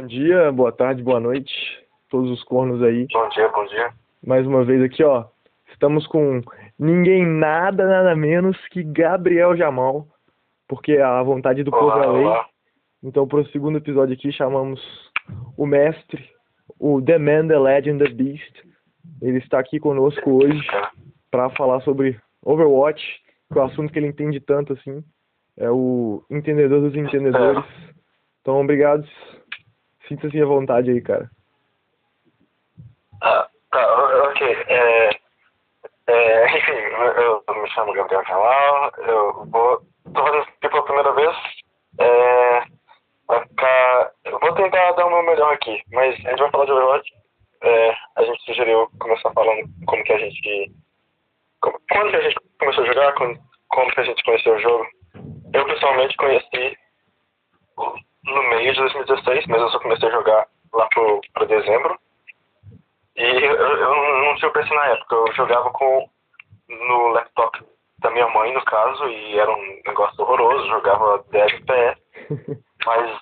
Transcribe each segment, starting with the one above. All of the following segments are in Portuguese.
Bom dia, boa tarde, boa noite, todos os cornos aí. Bom dia, bom dia. Mais uma vez aqui, ó. Estamos com ninguém nada, nada menos que Gabriel Jamal, porque a vontade do povo Olá, é lei. olá. Então, para o segundo episódio aqui, chamamos o mestre, o The Man, The Legend, The Beast. Ele está aqui conosco hoje para falar sobre Overwatch, que é o assunto que ele entende tanto assim. É o entendedor dos entendedores. Então, obrigado. Sinta-se à vontade aí, cara. Ah, tá, ok. É, é, enfim, eu, eu me chamo Gabriel Jamal, eu vou. tô fazendo isso aqui pela primeira vez. É, ficar. Eu vou tentar dar o meu melhor aqui, mas a gente vai falar de Overwatch. É, a gente sugeriu começar falando como que a gente. Como, quando que a gente começou a jogar, como, como que a gente conheceu o jogo. Eu pessoalmente conheci no meio de 2016, mas eu só comecei a jogar lá pro, pro dezembro. E eu, eu não tinha o PC na época, eu jogava com no laptop da minha mãe, no caso, e era um negócio horroroso, jogava 10 FPS, mas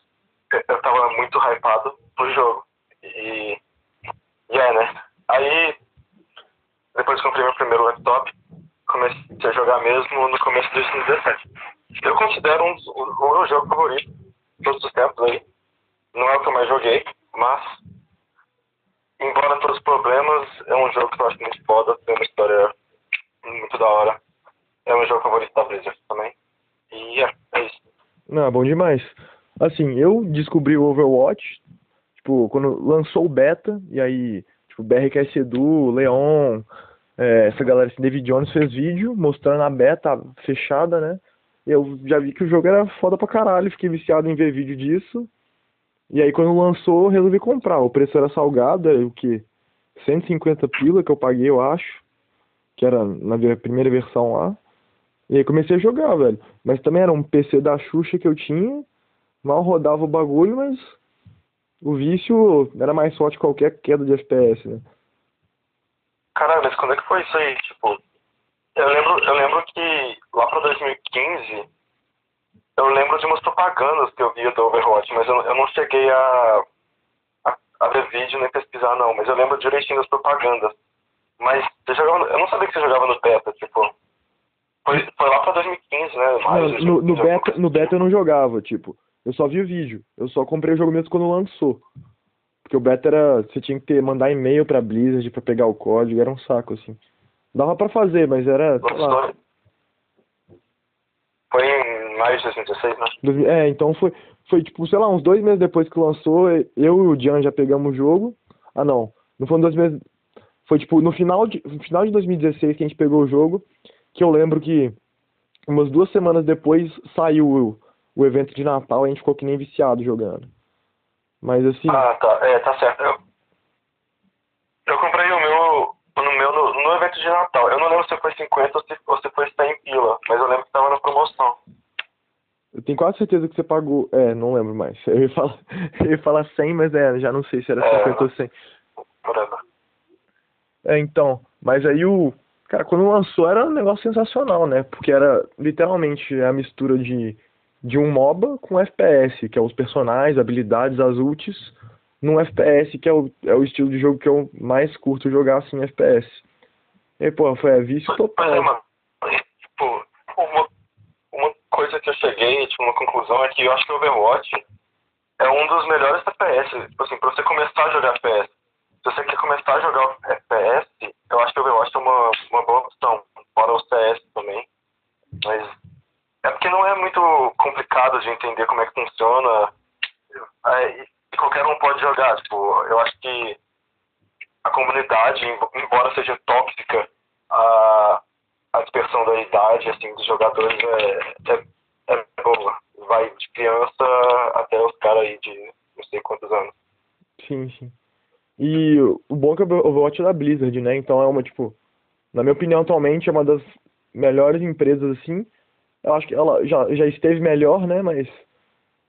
eu- tava muito hypado pro jogo. E, e é, né? Aí, depois que comprei meu primeiro laptop, comecei a jogar mesmo no começo de 2017. Eu considero um, o meu jogo favorito todos os tempos aí. Não é o que eu mais joguei, mas embora todos os problemas, é um jogo que eu acho muito foda, tem uma história muito da hora. É um jogo favorito da Blizzard também. E é, é isso. Não, bom demais. Assim, eu descobri o Overwatch, tipo, quando lançou o beta, e aí, tipo, BRKS Edu, Leon, é, essa galera assim, David Jones fez vídeo mostrando a beta fechada, né? Eu já vi que o jogo era foda pra caralho, fiquei viciado em ver vídeo disso. E aí quando lançou, resolvi comprar. O preço era salgado, era o quê? 150 pila que eu paguei, eu acho. Que era na primeira versão lá. E aí comecei a jogar, velho. Mas também era um PC da Xuxa que eu tinha. Mal rodava o bagulho, mas o vício era mais forte que qualquer queda de FPS, né? Caralho, mas quando é que foi isso aí? Tipo, eu lembro, eu lembro que lá pra 2015, eu lembro de umas propagandas que eu via do Overwatch, mas eu, eu não cheguei a, a, a ver vídeo nem pesquisar não, mas eu lembro direitinho das propagandas. Mas você jogava, eu não sabia que você jogava no beta, tipo. Foi, foi lá pra 2015, né? Mais no, no 2015, alguma beta, no assim. beta eu não jogava, tipo, eu só vi o vídeo. Eu só comprei o jogo mesmo quando lançou. Porque o beta era. Você tinha que ter, mandar e-mail pra Blizzard pra pegar o código, era um saco, assim. Dava pra fazer, mas era. Lá, Foi em maio de 2016, né? É, então foi, foi tipo, sei lá, uns dois meses depois que lançou, eu e o Dian já pegamos o jogo. Ah, não. Não foram dois meses. Foi tipo no final de, no final de 2016 que a gente pegou o jogo. Que eu lembro que umas duas semanas depois saiu o, o evento de Natal e a gente ficou que nem viciado jogando. Mas assim. Ah, tá. É, tá certo. Eu comprei o meu, no meu no, no evento de Natal. Eu não lembro se foi 50 ou se, ou se foi 100 pila, mas eu lembro que tava na promoção. Eu tenho quase certeza que você pagou. É, não lembro mais. Eu ia falar, eu ia falar 100, mas é, já não sei se era É. 50 ou 100. Whatever. É, então. Mas aí o. Cara, quando lançou era um negócio sensacional, né? Porque era literalmente a mistura de, de um MOBA com FPS, que é os personagens, habilidades, as ultis, num FPS, que é o, é o estilo de jogo que eu mais curto jogar assim, FPS. E pô, foi a vício total. mano. Tipo, uma, uma coisa que eu cheguei, tipo, uma conclusão é que eu acho que o Overwatch é um dos melhores FPS. Tipo assim, pra você começar a jogar FPS. Se você quer começar a jogar FPS, eu acho que o Overwatch é uma, uma boa opção. Fora o CS também. Mas é porque não é muito complicado de entender como é que funciona. E qualquer um pode jogar. Tipo, eu acho que a comunidade, em- embora seja tóxica, a, a dispersão da idade assim, dos jogadores é, é, é boa. Vai de criança até os caras aí de não sei quantos anos. Sim, sim. E o bom é que o Overwatch é da Blizzard, né? Então é uma, tipo, na minha opinião, atualmente é uma das melhores empresas, assim. Eu acho que ela já, já esteve melhor, né? Mas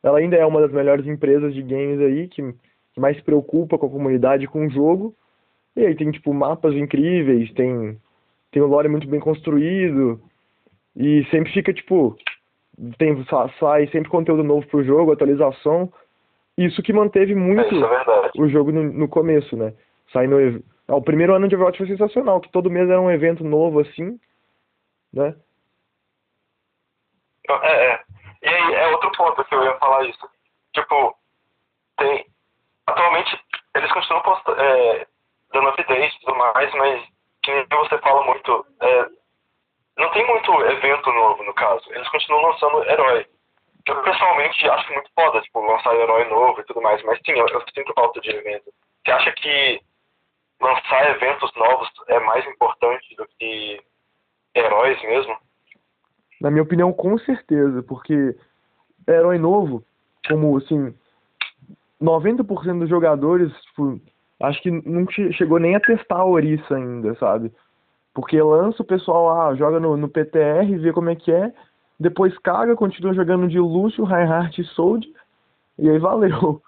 ela ainda é uma das melhores empresas de games aí, que, que mais se preocupa com a comunidade, com o jogo. E aí tem, tipo, mapas incríveis, tem, tem o lore muito bem construído. E sempre fica, tipo, tem, sa- sai sempre conteúdo novo pro jogo, atualização. isso que manteve muito é, o jogo no, no começo, né? Saindo. Ah, o primeiro ano de Overwatch foi sensacional, que todo mês era um evento novo assim, né? É, é. E aí, é outro ponto que eu ia falar isso. Tipo, tem. Atualmente, eles continuam postando, é, dando updates e tudo mais, mas que você fala muito. É, não tem muito evento novo, no caso. Eles continuam lançando herói. Eu pessoalmente acho muito foda, tipo, lançar herói novo e tudo mais, mas sim, eu, eu sinto falta de evento. Você acha que lançar eventos novos é mais importante do que heróis mesmo? Na minha opinião, com certeza, porque herói novo, como assim, 90% dos jogadores, tipo, acho que não chegou nem a testar a Orisa ainda, sabe? Porque lança o pessoal lá, joga no, no PTR, vê como é que é, depois caga, continua jogando de Lúcio, Reinhardt e Sold, e aí valeu.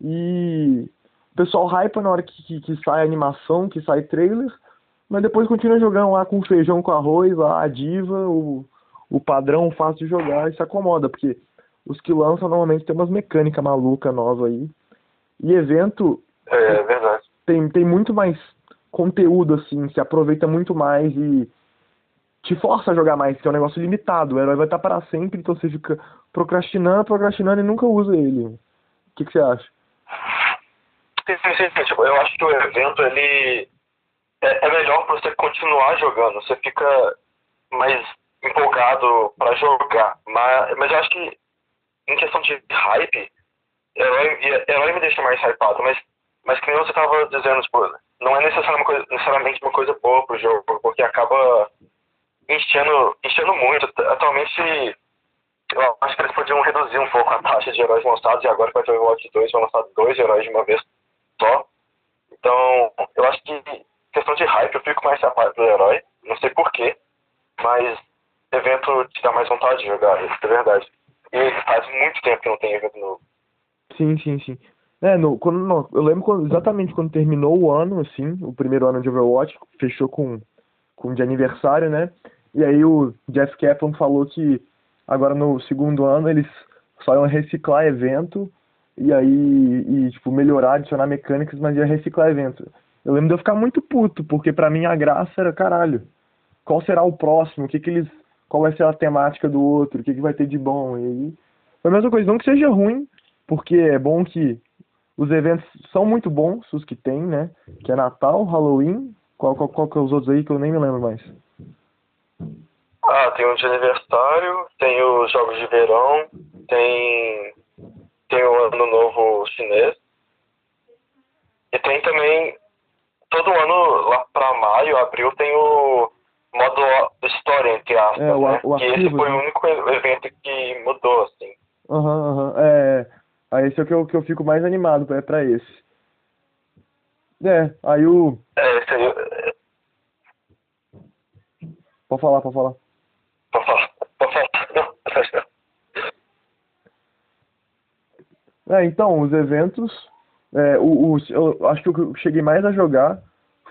E o pessoal hypa na hora que, que, que sai animação, que sai trailer, mas depois continua jogando lá com feijão com arroz, lá, a diva, o, o padrão fácil de jogar e se acomoda, porque os que lançam normalmente tem umas mecânicas malucas novas aí. E evento. É. Tem, tem muito mais conteúdo, assim, se aproveita muito mais e te força a jogar mais, que é um negócio limitado. O herói vai estar para sempre, então você fica procrastinando, procrastinando e nunca usa ele. O que, que você acha? Tipo, eu acho que o evento, ele é, é melhor para você continuar jogando. Você fica mais empolgado para jogar. Mas, mas eu acho que em questão de hype, herói, herói me deixa mais hypado, mas, mas que nem você tava dizendo, tipo, não é necessariamente uma coisa, boa pro jogo, porque acaba enchendo, enchendo muito. Atualmente, eu acho que eles podiam reduzir um pouco a taxa de heróis lançados, e agora vai ter o Overwatch 2, vão lançar dois heróis de uma vez só. Então, eu acho que questão de hype, eu fico mais hypado do herói, não sei porquê, mas evento te dá mais vontade de jogar, isso é verdade. E faz muito tempo que não tem evento novo. Sim, sim, sim. É, no, quando, não, eu lembro quando, exatamente quando terminou o ano, assim, o primeiro ano de Overwatch, fechou com, com de aniversário, né? E aí o Jeff Kaplan falou que agora no segundo ano eles só iam reciclar evento e aí, e, tipo, melhorar, adicionar mecânicas, mas ia reciclar evento. Eu lembro de eu ficar muito puto, porque pra mim a graça era, caralho, qual será o próximo? O que que eles qual vai ser a temática do outro, o que, que vai ter de bom. E aí, foi a mesma coisa, não que seja ruim, porque é bom que os eventos são muito bons, os que tem, né? Que é Natal, Halloween, qual, qual, qual que é os outros aí que eu nem me lembro mais? Ah, tem o de aniversário, tem os jogos de verão, tem, tem o ano novo chinês. E tem também, todo ano, lá pra maio, abril, tem o modo história, entre aspas, é, o, né? O arquivo, esse foi né? o único evento que mudou, assim. Aham, uhum, aham. Uhum. É, aí esse é o que eu, que eu fico mais animado, é pra esse. É, aí o... É, esse. Pode falar, pode falar. Pode falar, pode falar. É, então, os eventos... É, o, o, eu acho que o que eu cheguei mais a jogar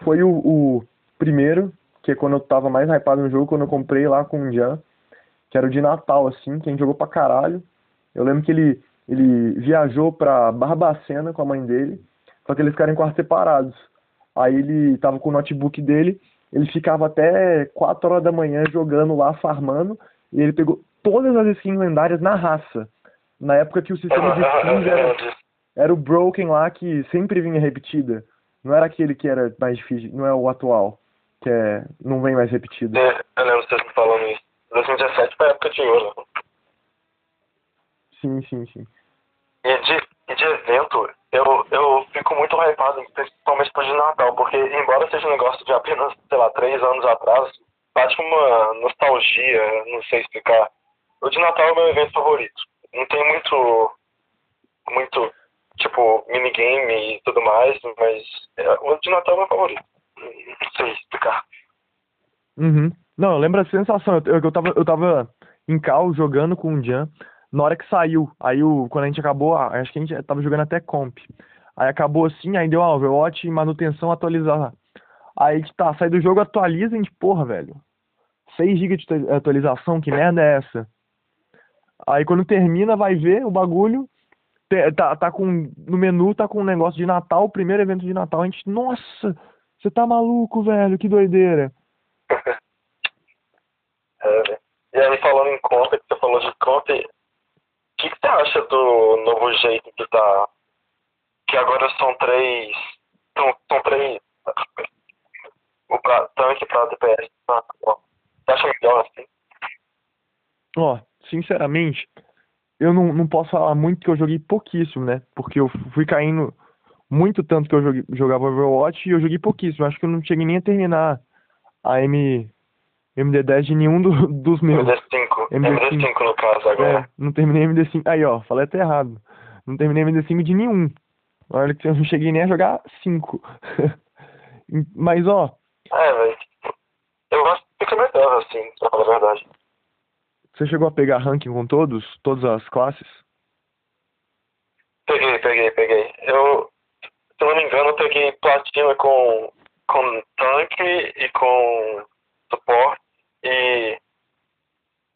foi o, o primeiro, que é quando eu tava mais hypado no jogo, quando eu comprei lá com o Jan, que era o de Natal, assim, que a gente jogou pra caralho. Eu lembro que ele, ele viajou pra Barbacena com a mãe dele, só que eles ficaram em quartos separados. Aí ele tava com o notebook dele, ele ficava até 4 horas da manhã jogando lá, farmando, e ele pegou todas as skins lendárias na raça. Na época que o sistema de skins era, era o Broken lá, que sempre vinha repetida. Não era aquele que era mais difícil, não é o atual que é, não vem mais repetido. É, eu lembro vocês me falando isso. 2017 foi a época de ouro. Sim, sim, sim. E de, e de evento, eu, eu fico muito hypado, principalmente pro de Natal, porque embora seja um negócio de apenas, sei lá, três anos atrás, bate uma nostalgia, não sei explicar. O de Natal é o meu evento favorito. Não tem muito, muito, tipo, minigame e tudo mais, mas é, o de Natal é o meu favorito não sei explicar. Uhum. Não, eu lembro a sensação. Eu, eu, tava, eu tava em cal jogando com o Jan. Na hora que saiu, aí o, quando a gente acabou, acho que a gente tava jogando até comp. Aí acabou assim, aí deu ah, Overwatch, manutenção, atualizar. Aí tá, sai do jogo, atualiza a gente, porra, velho. 6 GB de atualização, que merda é essa? Aí quando termina, vai ver o bagulho, tá, tá com. No menu tá com um negócio de Natal, o primeiro evento de Natal. A gente, nossa, você tá maluco, velho, que doideira. É, e aí, falando em conta, que você falou de conta, o que, que você acha do novo jeito que tá. Que agora são três. São, são três. O pra, tanque pra DPS. Tá. Você acha legal assim? Ó, sinceramente, eu não, não posso falar muito que eu joguei pouquíssimo, né? Porque eu fui caindo muito tanto que eu joguei, jogava Overwatch e eu joguei pouquíssimo. Acho que eu não cheguei nem a terminar a M, MD10 de nenhum do- dos meus. MD5. MD5. MD5 no caso agora. É, não terminei MD5. Aí, ó, falei até errado. Não terminei MD5 de nenhum. Olha que eu não cheguei nem a jogar 5. Mas, ó, É, velho. Eu que fica melhor assim, pra falar a verdade. você chegou a pegar ranking com todos? Todas as classes? Peguei, peguei, peguei. Eu, se eu não me engano, eu peguei platina com, com tanque e com suporte e,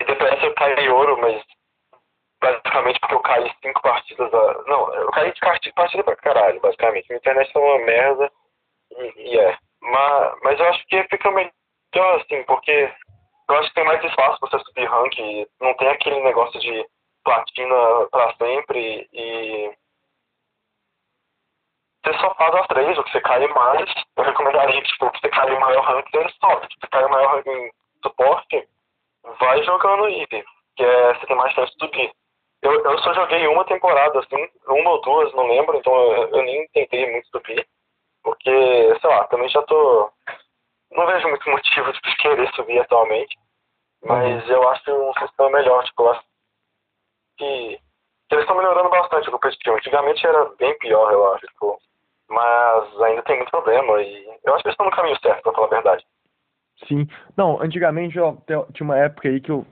e DPS eu caí em ouro, mas basicamente porque eu caí cinco partidas. A, não, eu caí de partida, partida pra caralho, basicamente. Minha internet é uma merda e, e é. Mas, mas eu acho que fica melhor assim, porque eu acho que tem mais espaço pra você subir rank não tem aquele negócio de platina pra sempre e você só faz as três, o que você cai mais, eu recomendaria tipo, que você cair em maior ranking, você sobe. Se você cair em maior ranking em suporte, vai jogando IV, que é, você tem mais chance de subir. Eu, eu só joguei uma temporada, assim, uma ou duas, não lembro, então eu, eu nem tentei muito subir, porque, sei lá, também já tô... Não vejo muito motivo de querer subir atualmente, mas eu acho um sistema melhor, tipo, eu que que eles estão melhorando bastante o competitivo. Antigamente era bem pior, eu acho, tipo, mas ainda tem muito problema e eu acho que eles estão no caminho certo, pra falar a verdade. Sim. Não, antigamente, te- tinha uma época aí que eu,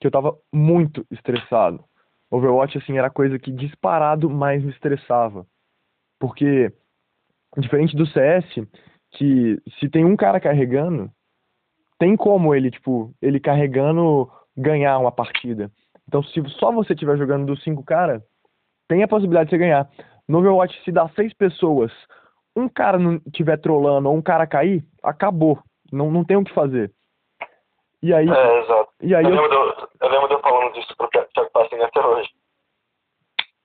que eu tava muito estressado. Overwatch, assim, era a coisa que disparado mais me estressava. Porque, diferente do CS, que se tem um cara carregando, tem como ele, tipo, ele carregando ganhar uma partida. Então, se só você estiver jogando dos cinco caras, tem a possibilidade de você ganhar. No Overwatch, se dá seis pessoas, um cara não estiver trolando ou um cara cair, acabou. Não, não tem o que fazer. E aí, É, exato. e aí eu, eu, lembro de eu, lembro de eu falando disso pro Thiago Passinho até hoje.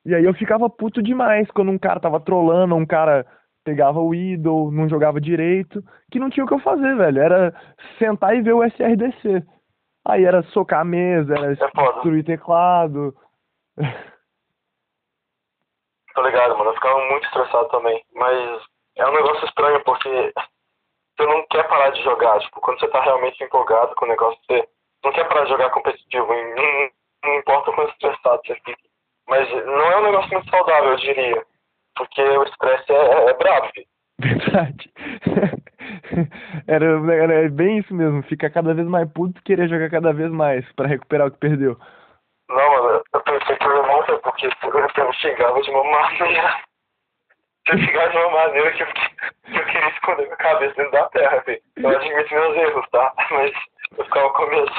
e aí eu ficava puto demais quando um cara tava trolando, um cara pegava o idol, não jogava direito, que não tinha o que eu fazer, velho. Era sentar e ver o SRDC. Aí era socar a mesa, era É destruir teclado. Tô ligado, mano. Eu ficava muito estressado também. Mas é um negócio estranho porque você não quer parar de jogar. Tipo, quando você tá realmente empolgado com o negócio, você não quer parar de jogar competitivo. Não, não importa o quanto estressado você fica. Mas não é um negócio muito saudável, eu diria. Porque o estresse é, é brabo, filho. Verdade. Era, era bem isso mesmo, ficar cada vez mais puto e querer jogar cada vez mais pra recuperar o que perdeu. Não, mano, eu pensei que o irmão foi porque eu xingava de uma maneira. Eu xingava de uma maneira que eu, que eu queria esconder minha cabeça dentro da terra, filho. Eu admito meus erros, tá? Mas eu ficava com medo.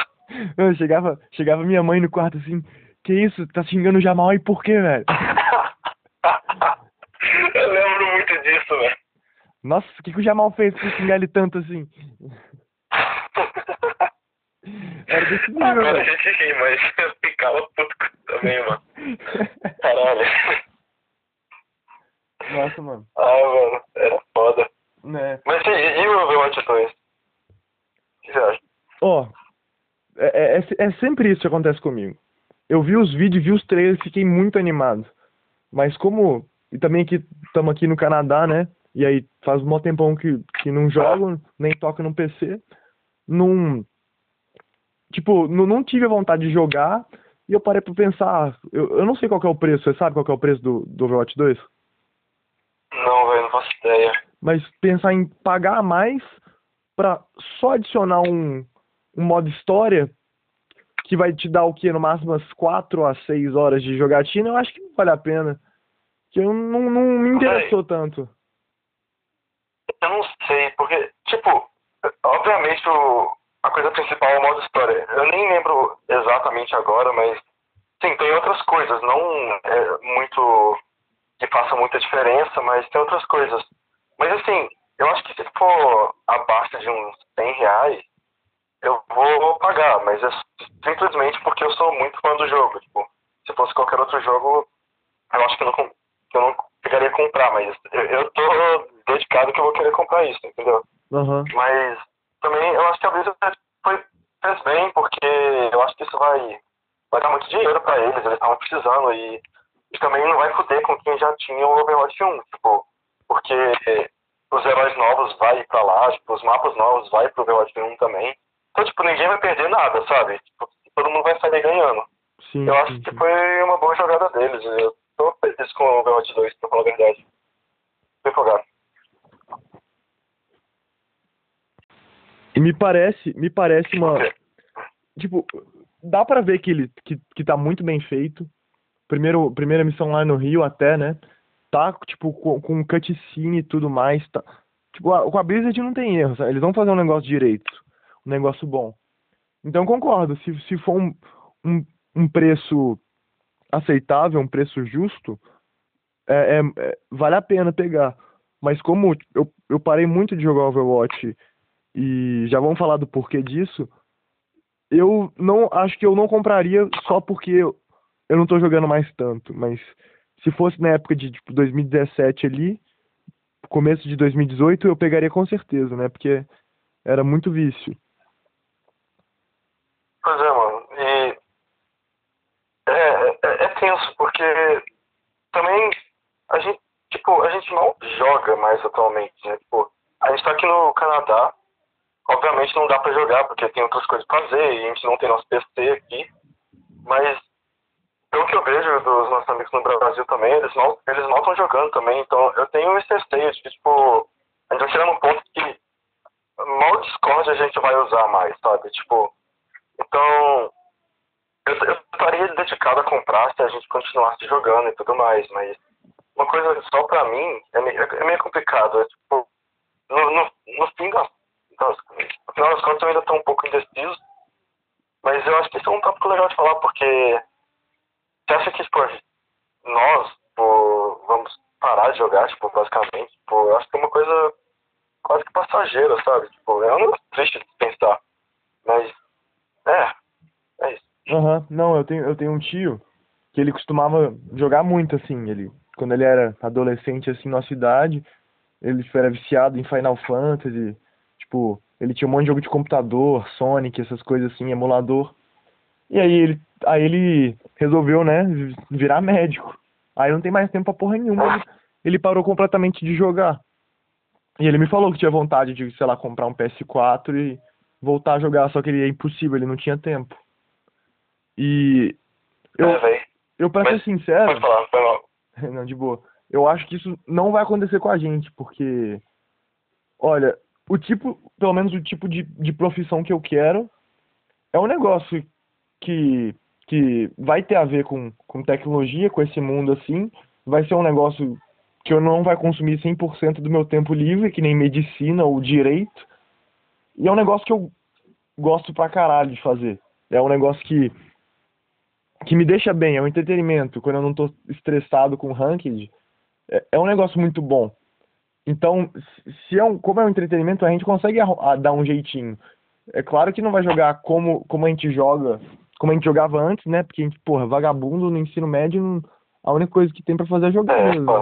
Eu chegava, chegava minha mãe no quarto assim, que isso, tá xingando o Jamal e por quê, velho? eu lembro muito disso, velho. Nossa, o que, que o Jamal fez pra xingar ele tanto assim? Era desse nível, Agora a velho. gente ri, mas eu ficava puto também, mano. Caralho. Nossa, mano. Ah, mano, era foda. Né. Mas e, e o Overwatch 2? O que você acha? Ó, é, é, é sempre isso que acontece comigo. Eu vi os vídeos, vi os trailers, fiquei muito animado. Mas como. E também que estamos aqui no Canadá, né? E aí faz um tempão que, que não jogo, nem toco no PC. Não. Tipo, não, não tive a vontade de jogar. E eu parei pra pensar. Eu, eu não sei qual que é o preço, você sabe qual que é o preço do, do Overwatch 2? Não, velho, não faço ideia. mas pensar em pagar mais pra só adicionar um, um modo história que vai te dar o que no máximo umas 4 a 6 horas de jogatina, eu acho que não vale a pena. Que eu não, não me interessou tanto. Eu não sei, porque, tipo, obviamente o, a coisa principal é o modo história. Eu nem lembro exatamente agora, mas sim, tem outras coisas, não é muito que faça muita diferença, mas tem outras coisas. Mas assim, eu acho que se for abaixo de uns 100 reais, eu vou pagar, mas é simplesmente porque eu sou muito fã do jogo. Tipo, se fosse qualquer outro jogo, eu acho que eu não, que eu não pegaria comprar, mas eu, eu tô dedicado que eu vou querer comprar isso, entendeu? Uhum. Mas também eu acho que a Blizzard foi, fez bem, porque eu acho que isso vai, vai dar muito dinheiro para eles, eles estavam precisando e, e também não vai foder com quem já tinha o Overwatch 1, tipo, porque os heróis novos vai pra lá, tipo, os mapas novos vai pro Overwatch 1 também. Então, tipo, ninguém vai perder nada, sabe? Tipo, todo mundo vai sair ganhando. Sim, eu acho sim, que sim. foi uma boa jogada deles. Eu tô feliz com o Overwatch 2, pra falar a verdade. Empolgado. E me parece, me parece uma. Tipo, dá pra ver que ele que, que tá muito bem feito. Primeiro, primeira missão lá no Rio até, né? Tá, tipo, com, com cutscene e tudo mais. Tá, tipo, a, com a Blizzard não tem erro, sabe? Eles vão fazer um negócio direito. Um negócio bom. Então concordo, se, se for um, um, um preço aceitável, um preço justo, é, é- é- vale a pena pegar. Mas como eu, eu parei muito de jogar Overwatch e já vamos falar do porquê disso, eu não acho que eu não compraria só porque eu não tô jogando mais tanto, mas se fosse na época de tipo 2017 ali, começo de 2018, eu pegaria com certeza, né? Porque era muito vício. Pois é, mano. E é, é, é tenso, porque também a gente, tipo, a gente não joga mais atualmente, né? Tipo, a gente tá aqui no Canadá, obviamente não dá pra jogar, porque tem outras coisas pra fazer, e a gente não tem nosso PC aqui, mas pelo que eu vejo dos nossos amigos no Brasil também, eles não eles não estão jogando também, então eu tenho esse receio de que, tipo, a gente vai chegar num ponto que mal Discord a gente vai usar mais, sabe? Tipo, então, eu, eu estaria dedicado a comprar se a gente continuasse jogando e tudo mais, mas uma coisa só pra mim é meio, é meio complicado. É, tipo, no, no, no fim das, das, no final das contas eu ainda estou um pouco indeciso, mas eu acho que isso é um tópico legal de falar, porque você acha que, tipo, nós tipo, vamos parar de jogar, tipo, basicamente, tipo, eu acho que é uma coisa quase que passageira, sabe? Tipo, é um negócio triste de pensar, mas, é, é isso. Aham, Não, eu tenho, eu tenho um tio que ele costumava jogar muito, assim, ele, quando ele era adolescente, assim, na cidade, ele tipo, era viciado em Final Fantasy, tipo, ele tinha um monte de jogo de computador, Sonic, essas coisas assim, emulador. E aí ele, aí ele resolveu, né, virar médico. Aí não tem mais tempo pra porra nenhuma, ele, ele parou completamente de jogar. E ele me falou que tinha vontade de, sei lá, comprar um PS4 e voltar a jogar, só que ele é impossível, ele não tinha tempo. E eu, É, eu pra ser Mas- sincero, Pode falar, foi mal. não, de boa. Eu acho que isso não vai acontecer com a gente, porque, olha, o tipo, pelo menos o tipo de, de profissão que eu quero é um negócio que, que vai ter a ver com, com tecnologia, com esse mundo assim, vai ser um negócio que eu não vai consumir 100% do meu tempo livre, que nem medicina ou direito, e é um negócio que eu gosto pra caralho de fazer. É um negócio que que me deixa bem, é um entretenimento. Quando eu não tô estressado com ranked, é, é um negócio muito bom. Então, se- é um, como é um entretenimento, a gente consegue arru- a- dar um jeitinho. É claro que não vai jogar como, como a gente joga, como a gente jogava antes, né? Porque a gente, porra, vagabundo no ensino médio, não- a única coisa que tem pra fazer é jogar É, mesmo.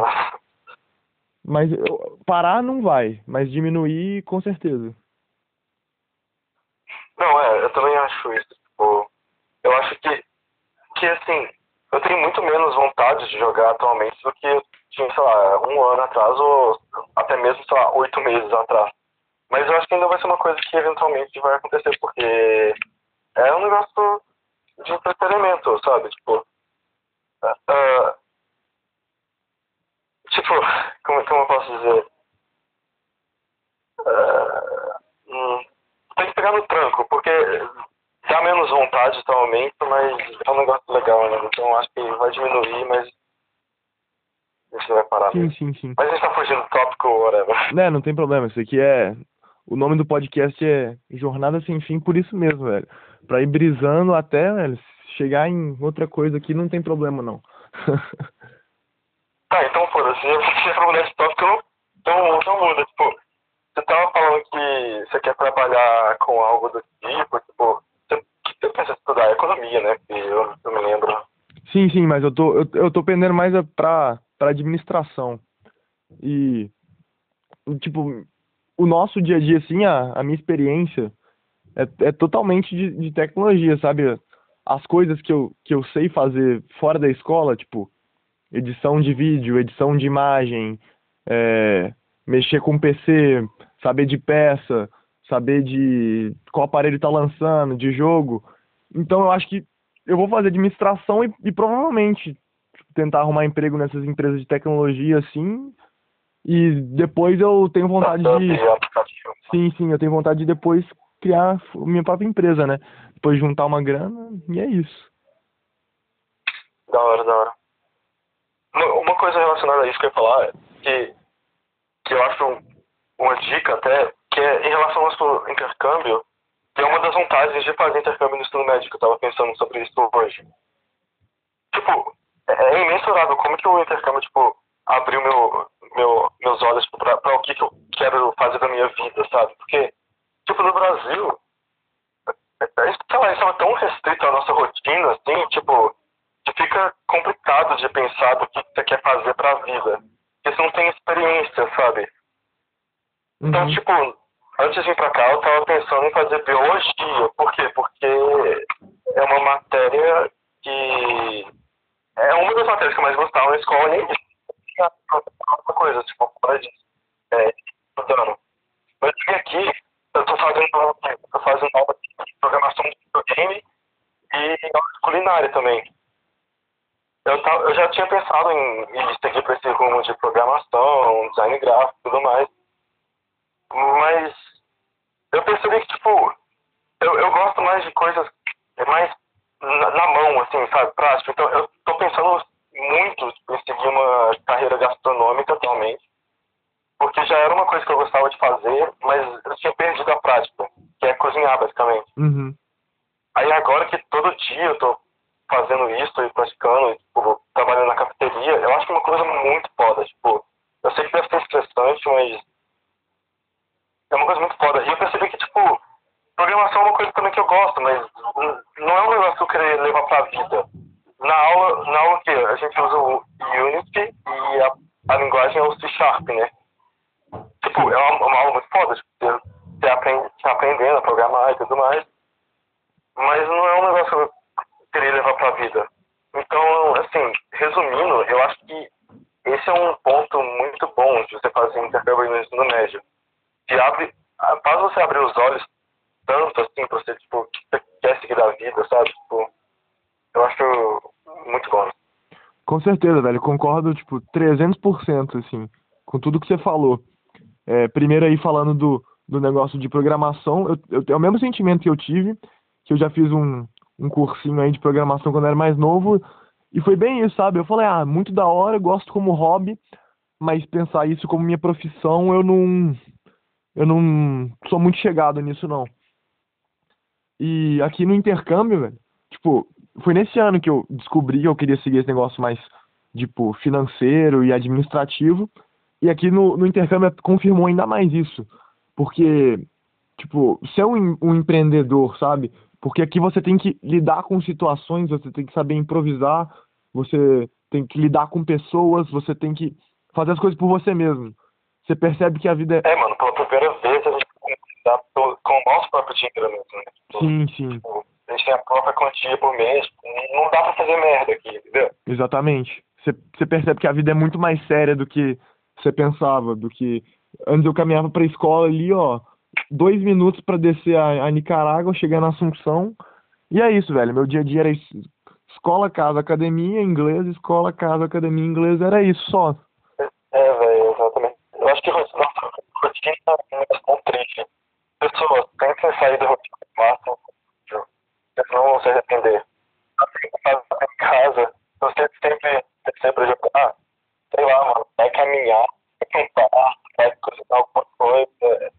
Mas eu- parar não vai, mas diminuir com certeza. Não, é, eu também acho isso. Tipo, eu acho que, que, assim, eu tenho muito menos vontade de jogar atualmente do que eu tinha, sei lá, um ano atrás ou até mesmo, sei lá, oito meses atrás. Mas eu acho que ainda vai ser uma coisa que eventualmente vai acontecer, porque é um negócio de entretenimento, sabe? Tipo, ah, tipo, como, como eu posso dizer? Hum, tem que pegar no tranco, porque dá menos vontade atualmente, mas é um negócio legal, né? Então acho que vai diminuir, mas a gente vai parar. Sim, sim, sim. Mas a gente tá fugindo do tópico, whatever. Né, não tem problema. Isso aqui é. O nome do podcast é Jornada Sem Fim por isso mesmo, velho. Pra ir brisando até, velho, chegar em outra coisa aqui não tem problema não. tá, então foda-se, você falou nesse tópico, então, então muda, tipo, você tava falando que você quer trabalhar com algo do tipo, tipo, você, você pensa estudar economia, né? Que eu, eu me lembro. Sim, sim, mas eu tô, eu, eu tô pendendo mais pra, pra administração. E, tipo, o nosso dia a dia, assim, a, a minha experiência é, é totalmente de, de tecnologia, sabe? As coisas que eu, que eu sei fazer fora da escola, tipo, edição de vídeo, edição de imagem, é, mexer com PC, saber de peça, saber de qual aparelho está lançando, de jogo. Então eu acho que eu vou fazer administração e, e provavelmente tentar arrumar emprego nessas empresas de tecnologia assim. E depois eu tenho vontade de. Sim, sim, eu tenho vontade de depois criar minha própria empresa, né? Depois juntar uma grana e é isso. Da hora, da hora. Uma coisa relacionada a isso que eu ia falar que que eu acho uma dica até, que é em relação ao intercâmbio, que é uma das vantagens de fazer intercâmbio no ensino médio, que eu estava pensando sobre isso hoje. Tipo, é, é imensurável como que o intercâmbio, tipo, abriu meu, meu, meus olhos para o que, que eu quero fazer da minha vida, sabe? Porque, tipo, no Brasil, é, é, sei lá, isso é tão restrito à nossa rotina, assim, tipo, que fica complicado de pensar do que você quer fazer para a vida porque você não tem experiência, sabe? Então, uhum. tipo, antes de vir pra cá, eu tava pensando em fazer biologia. Por quê? Porque é uma matéria que. É uma das matérias que eu mais gostava na escola e outra coisa, tipo, fora disso. É, estudando. Mas aqui, eu tô fazendo, eu fazendo aula de programação de videogame e culinária também eu, eu já tinha pensado em, em seguir para esse rumo de programação, design gráfico e tudo mais. Mas eu percebi que, tipo, eu, eu gosto mais de coisas mais na, na mão, assim, sabe, prático. Então, eu tô pensando muito em seguir uma carreira gastronômica atualmente, porque já era uma coisa que eu gostava de fazer, mas eu tinha perdido a prática, que é cozinhar, basicamente. Uhum. Aí agora que todo dia eu tô fazendo isso e praticando, e, tipo, trabalhando na cafeteria, eu acho que é uma coisa muito foda. Tipo, eu sei que deve ser estressante, mas é uma coisa muito foda. E eu percebi que, tipo, programação é uma coisa também que eu gosto, mas não é um negócio que eu queria levar pra vida. Na aula, na aula que a gente usa o Unity e a, a linguagem é o C Sharp, né? Tipo, é uma, uma aula muito foda, tipo, você, você aprende, você aprendendo a programar e tudo mais. Mas não é um negócio querer levar para a vida. Então, assim, resumindo, eu acho que esse é um ponto muito bom de você fazer intercâmbio no ensino médio. Que abre, faz você abrir os olhos tanto assim para você, tipo, que você quer seguir da vida, sabe? Tipo, eu acho muito bom. Com certeza, velho. Concordo, tipo, 300%, assim, com tudo que você falou. É, primeiro aí falando do, do negócio de programação, eu, eu, é o mesmo sentimento que eu tive, que eu já fiz um, um cursinho aí de programação quando eu era mais novo. E foi bem isso, sabe? Eu falei, ah, muito da hora, gosto como hobby, mas pensar isso como minha profissão, eu não. Eu não sou muito chegado nisso, não. E aqui no intercâmbio, velho, tipo, foi nesse ano que eu descobri que eu queria seguir esse negócio mais, tipo, financeiro e administrativo. E aqui no, no intercâmbio confirmou ainda mais isso. Porque, tipo, ser um, um empreendedor, sabe? Porque aqui você tem que lidar com situações, você tem que saber improvisar, você tem que lidar com pessoas, você tem que fazer as coisas por você mesmo. Você percebe que a vida é. É, mano, pela primeira vez a gente tem que lidar com o nosso próprio dinheiro mesmo, né? Tipo, sim, sim. Tipo, a gente tem a própria quantia por mês, não dá pra fazer merda aqui, entendeu? Exatamente. Você, percebe que a vida é muito mais séria do que você pensava, do que. Antes eu caminhava pra escola ali, ó dois minutos para descer a, a Nicarágua, chegar na Assunção. E é isso, velho. Meu dia a dia era isso. escola, casa, academia, inglês, escola, casa, academia, inglês, era isso só. É, velho, exatamente. Eu acho que nossa rotina é muito triste. Pessoas, tentem sair da rotina máximo, vocês não vão se arrepender. Em casa, você sempre, sempre jogar, sei lá, mano, vai caminhar, vai cantar, vai cozinhar alguma coisa,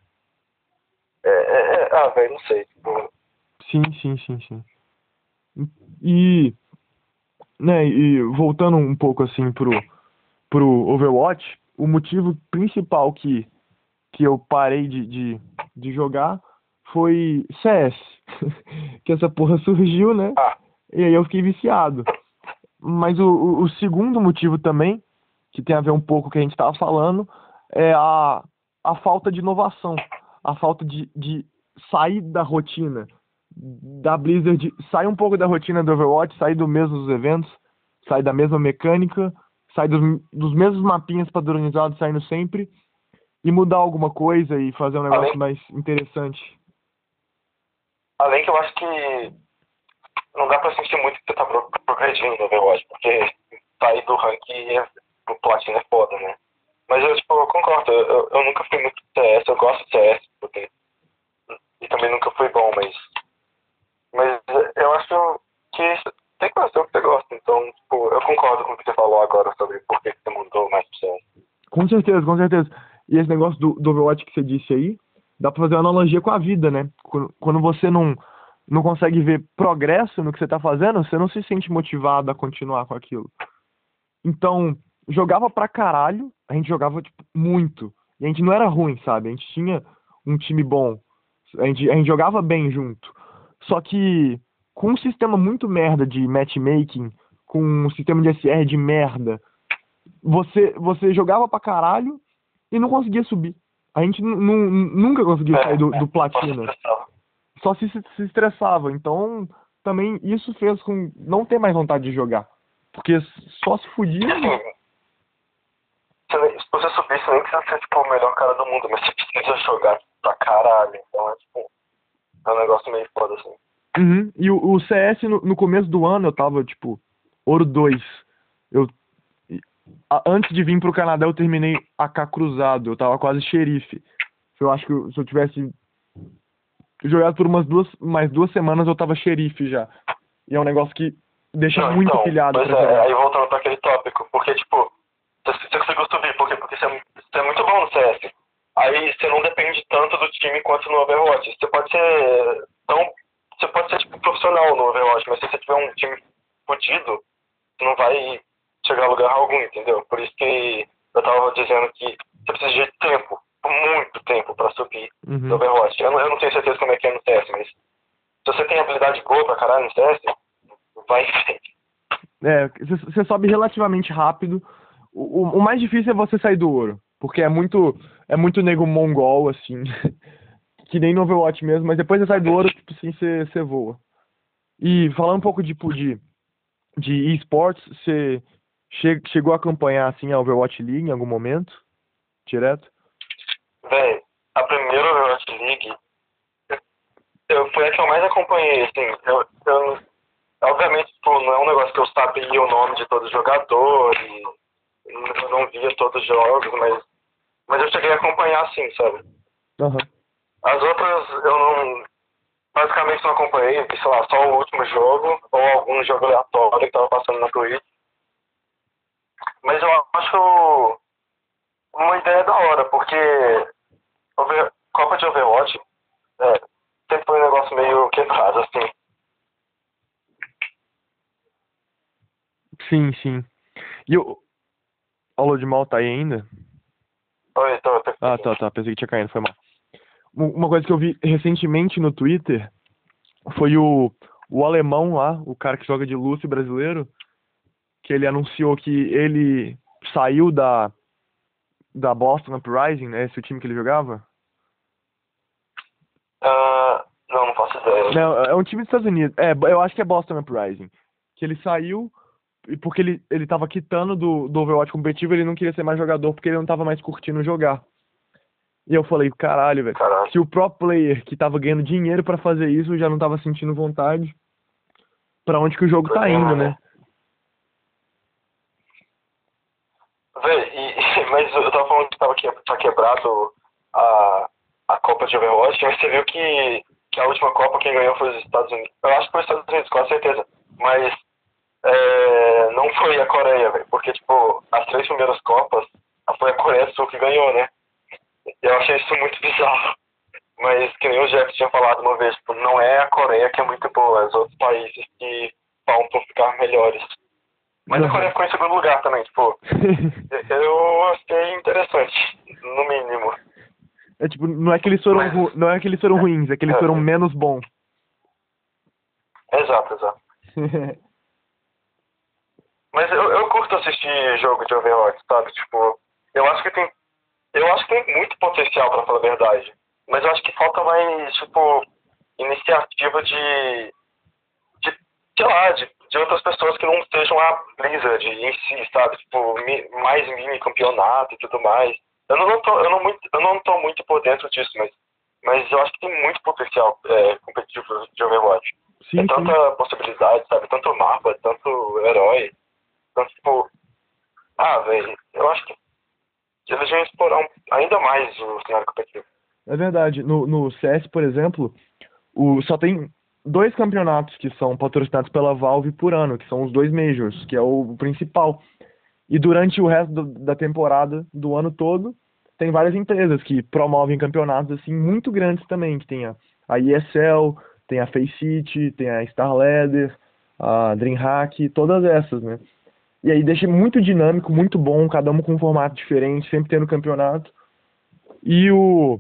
é, é, é, ah, velho, não sei. Tipo... Sim, sim, sim, sim. E, né, e voltando um pouco assim pro, pro Overwatch, o motivo principal que, que eu parei de, de, de jogar foi CS. que essa porra surgiu, né? Ah, E aí eu fiquei viciado. Mas o, o, segundo motivo também, que tem a ver um pouco com o que a gente estava falando, é a, a falta de inovação. A falta de, de sair da rotina da Blizzard, sair um pouco da rotina do Overwatch, sair do mesmo dos eventos, sair da mesma mecânica, sair dos, dos mesmos mapinhas padronizados saindo sempre e mudar alguma coisa e fazer um negócio Além- mais interessante. além que eu acho que não dá pra sentir muito que você tá pro- progredindo no Overwatch, porque sair do rank é, pro Platina é foda, né? Mas eu, tipo, eu concordo, eu, eu nunca fui muito CS, eu gosto de CS, porque... E também nunca fui bom, mas... Mas eu acho que tem que fazer o que você gosta, então, tipo, eu concordo com o que você falou agora sobre por que você mudou mais pro CS. Com certeza, com certeza. E esse negócio do, do Overwatch que você disse aí, dá pra fazer uma analogia com a vida, né? Quando, quando você não, não consegue ver progresso no que você tá fazendo, você não se sente motivado a continuar com aquilo. Então, jogava pra caralho, a gente jogava, tipo, muito. E a gente não era ruim, sabe? A gente tinha um time bom. A gente, a gente jogava bem junto. Só que com um sistema muito merda de matchmaking, com um sistema de SR de merda, você, você jogava pra caralho e não conseguia subir. A gente nu- nu- nunca conseguia sair do, do platina. Só se, se estressava. Então, também isso fez com não ter mais vontade de jogar. Porque só se fudia. Assim, se você subisse, nem precisa ser tipo, o melhor cara do mundo, mas você precisa jogar pra caralho. Então é tipo. É um negócio meio foda assim. Uhum. E o, o CS, no, no começo do ano, eu tava, tipo, ouro 2. Eu, a- antes de vir pro Canadá, eu terminei AK cruzado. Eu tava quase xerife. Eu acho que se eu tivesse jogado por umas duas, mais duas semanas, eu tava xerife já. E é um negócio que deixa Não, muito então, pilhado Pois é, jogar. aí voltando pra aquele tópico, porque tipo, você, conseguiu subir, por quê? Porque você é, você é muito bom no CS. Aí você não depende tanto do time quanto no Overwatch. Você pode ser tão. Você pode ser tipo profissional no Overwatch, mas se você tiver um time fodido, você não vai chegar a lugar algum, entendeu? Por isso que eu tava dizendo que você precisa de tempo, muito tempo pra subir no Uhum. Overwatch. Eu não, eu não tenho certeza como é que é no CS, mas se você tem habilidade boa pra caralho no CS, vai em frente. É, você sobe relativamente rápido. O, o- o mais difícil é você sair do ouro. Porque é muito. É muito nego mongol, assim. que nem no Overwatch mesmo, mas depois você sai do ouro, tipo assim, você, você voa. E falando um pouco tipo, de, de esportes, você che, chegou a acompanhar assim a Overwatch League em algum momento? Direto? Véi, a primeira Overwatch League eu, foi a que eu mais acompanhei, assim. Eu, eu, obviamente, tipo, não é um negócio que eu sabia o nome de todo jogador e eu não via todos os jogos, mas, mas eu cheguei a acompanhar assim, sabe? Aham. As outras eu não. Basicamente não acompanhei, sei lá, só o último jogo ou algum jogo aleatório que tava passando na Twitch. Mas eu acho uma ideia da hora, porque Over- Copa de Overwatch é, sempre foi um negócio meio quebrado, assim. Sim, sim. E o. Aula de mal tá aí ainda? Oi, tô, tô... Ah, tá, tá. Pensei que tinha caído, foi mal. Um- Uma coisa que eu vi recentemente no Twitter foi o, o alemão lá, o cara que joga de Lúcio brasileiro, que ele anunciou que ele saiu da, da Boston Uprising, né? Esse é o time que ele jogava? Ah, não, não faço ideia. Não, é um time dos Estados Unidos. É, eu acho que é Boston Uprising. Que ele saiu porque ele, ele tava quitando do, do Overwatch competitivo, ele não queria ser mais jogador porque ele não tava mais curtindo jogar. E eu falei, caralho, velho. Se o pro player que tava ganhando dinheiro pra fazer isso já não tava sentindo vontade, pra onde que o jogo tá indo, né? Véi, e, mas eu tava falando que tava que, tá quebrado a, a Copa de Overwatch, você viu que, que a última Copa quem ganhou foi os Estados Unidos. Eu acho que foi os Estados Unidos, com certeza. Mas é, não foi a Coreia, velho. Porque, tipo, as três primeiras Copas foi a Coreia do Sul que ganhou, né? Eu achei isso muito bizarro. Mas, que nem o Jeff tinha falado uma vez, tipo, não é a Coreia que é muito boa, é os outros países que Spawn pra ficar melhores. Mas a Uhum. Coreia ficou em segundo lugar também, tipo, eu achei interessante, no mínimo. É tipo, não é que eles foram, Mas- não é que eles foram ruins, é que eles É. foram menos bons. Exato, exato. Mas eu, eu curto assistir jogo de Overwatch, sabe? Tipo, eu acho que tem. Eu acho que tem muito potencial, pra falar a verdade. Mas eu acho que falta mais, tipo, iniciativa de. de sei lá, de, de outras pessoas que não sejam a Blizzard em si, sabe? Tipo, mi- mais mini campeonato e tudo mais. Eu não tô, eu não muito, eu não tô muito por dentro disso, mas, mas eu acho que tem muito potencial é, competitivo de Overwatch. sim, É sim. tanta possibilidade, sabe? Tanto mapa, tanto herói. Então, tipo. Ah, velho, eu acho que eles vão explorar um- ainda mais o cenário competitivo. É verdade. No, no CS, por exemplo, o, só tem dois campeonatos que são patrocinados pela Valve por ano, que são os dois Majors, que é o principal. E durante o resto do- da temporada, do ano todo, tem várias empresas que promovem campeonatos assim muito grandes também, que tem a, a ESL, tem a Faceit, tem a Star Leather, a DreamHack, todas essas, né? E aí deixa muito dinâmico, muito bom, cada um com um formato diferente, sempre tendo campeonato. E o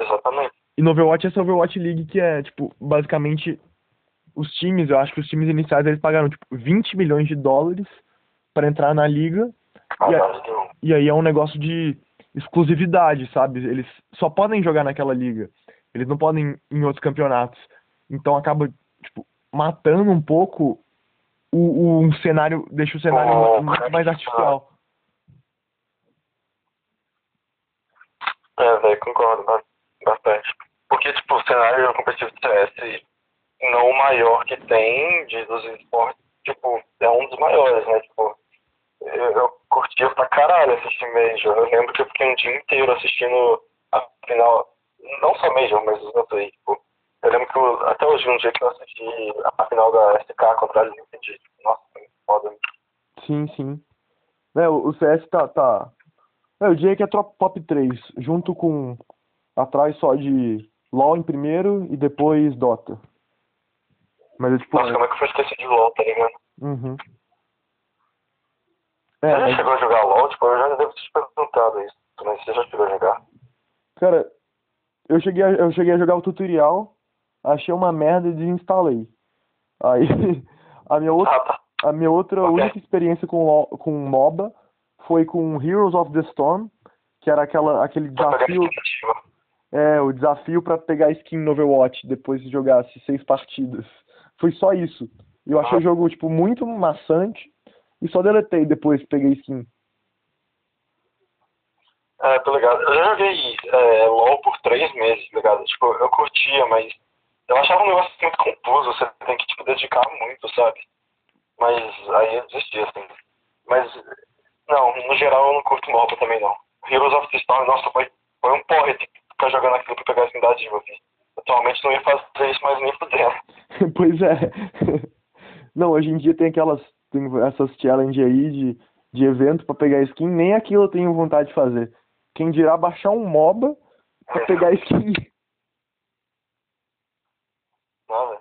Exatamente. e no Overwatch, essa Overwatch League que é, tipo, basicamente, os times, eu acho que os times iniciais eles pagaram, tipo, 20 milhões de dólares para entrar na liga, A E a- e aí é um negócio de exclusividade, sabe? Eles só podem jogar naquela liga, eles não podem ir em outros campeonatos. Então acaba, tipo, matando um pouco o, o um cenário, deixa o cenário Oh, muito mais artificial. É, velho, concordo ba- bastante. Porque, tipo, o cenário competitivo de CS, não o maior que tem de, dos esportes, tipo, é um dos maiores, né? Tipo, eu, curtia pra caralho assistir Major. Eu lembro que eu fiquei um dia inteiro assistindo a final, não só Major, mas os outros aí, tipo. Eu lembro que eu, até hoje, um dia que eu assisti a final da SK contra a Liquid, nossa, foi foda. Sim, sim. É, o CS tá, tá. É, eu diria que é top, top 3, junto com. Atrás só de LoL em primeiro e depois Dota. Mas é tipo. Nossa, como é que eu fui esquecer de LoL, tá ligado? Uhum. Você É, já mas, chegou a jogar LoL? Tipo, eu já devo ter te perguntado isso, mas você já chegou a jogar? cara, eu cheguei, a, eu cheguei a jogar o tutorial, achei uma merda e desinstalei. Aí, a minha outra, Ah, tá. a minha outra Ok. única experiência com, LoL- com MOBA foi com Heroes of the Storm, que era aquela, aquele desafio. É, o desafio pra pegar skin no Overwatch depois de jogasse seis partidas. Foi só isso. Eu achei Ah. o jogo, tipo, muito maçante e só deletei depois peguei skin. É, tô ligado. Eu já joguei é, LOL por três meses, tá ligado? Tipo, eu curtia, mas eu achava um negócio muito confuso, você tem que, tipo, dedicar muito, sabe? Mas aí eu desisti, assim. Mas, não, no geral eu não curto MOBA também, não. Heroes of the Storm, nossa, foi, foi um porre de ficar jogando aquilo pra pegar a da diva, assim. Atualmente não ia fazer isso mais nem fudendo. pois é. Não, hoje em dia tem aquelas tem essas challenge aí de, de evento pra pegar skin, nem aquilo eu tenho vontade de fazer. Quem dirá baixar um MOBA pra pegar skin. Não, velho.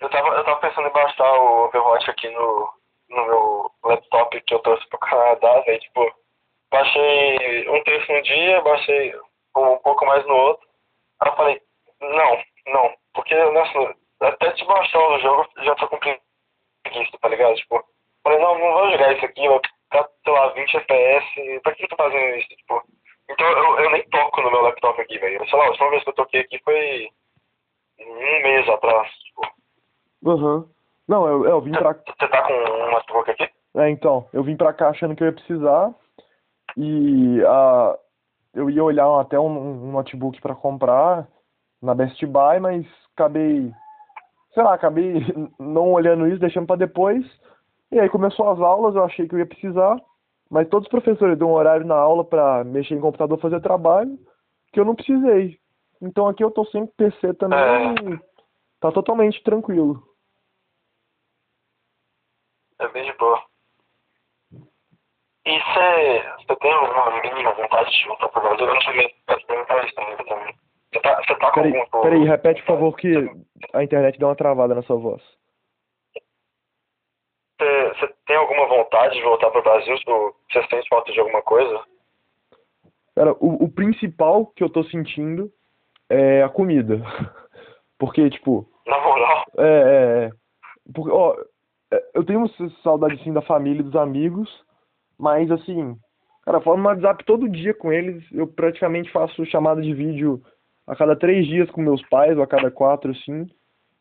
Eu tava, eu tava pensando em baixar o Overwatch aqui no, no meu laptop que eu trouxe pro Canadá, velho. Tipo, baixei um terço num dia, baixei um pouco mais no outro. Aí eu falei, não, não, porque nossa, até te baixar o jogo já tô com preguiça, tá ligado? Tipo, falei, não, não vou jogar isso aqui, vai ficar, sei lá, 20 FPS, pra que eu tô fazendo isso? Tipo, então eu, eu nem toco no meu laptop aqui, velho. Sei lá, a última vez que eu toquei aqui foi um mês atrás. Tipo, Aham. Não, eu, eu vim pra. você tá com um notebook aqui? É, então, eu vim pra cá achando que eu ia precisar e ah, eu ia olhar até um, um notebook pra comprar na Best Buy, mas acabei, sei lá, acabei não olhando isso, deixando pra depois. E aí começou as aulas, eu achei que eu ia precisar, mas todos os professores dão um horário na aula pra mexer em computador, fazer trabalho, que eu não precisei. Então aqui eu tô sem PC também, e tá totalmente tranquilo. É bem de boa. E você, você tem alguma mínima vontade de voltar pro Brasil? Eu não cheguei a te perguntar isso ainda também. Você tá, você tá com Peraí, algum... peraí, repete por favor que a internet deu uma travada na sua voz. você tem alguma vontade de voltar pro Brasil? Tipo, você sente falta de alguma coisa? Cara, o, o principal que eu tô sentindo é a comida. Porque, tipo. Na moral. É, é, é. Porque, ó, é, eu tenho saudade, sim, da família e dos amigos, mas, assim, cara, eu falo no WhatsApp todo dia com eles, eu praticamente faço chamada de vídeo a cada três dias com meus pais, ou a cada quatro, assim.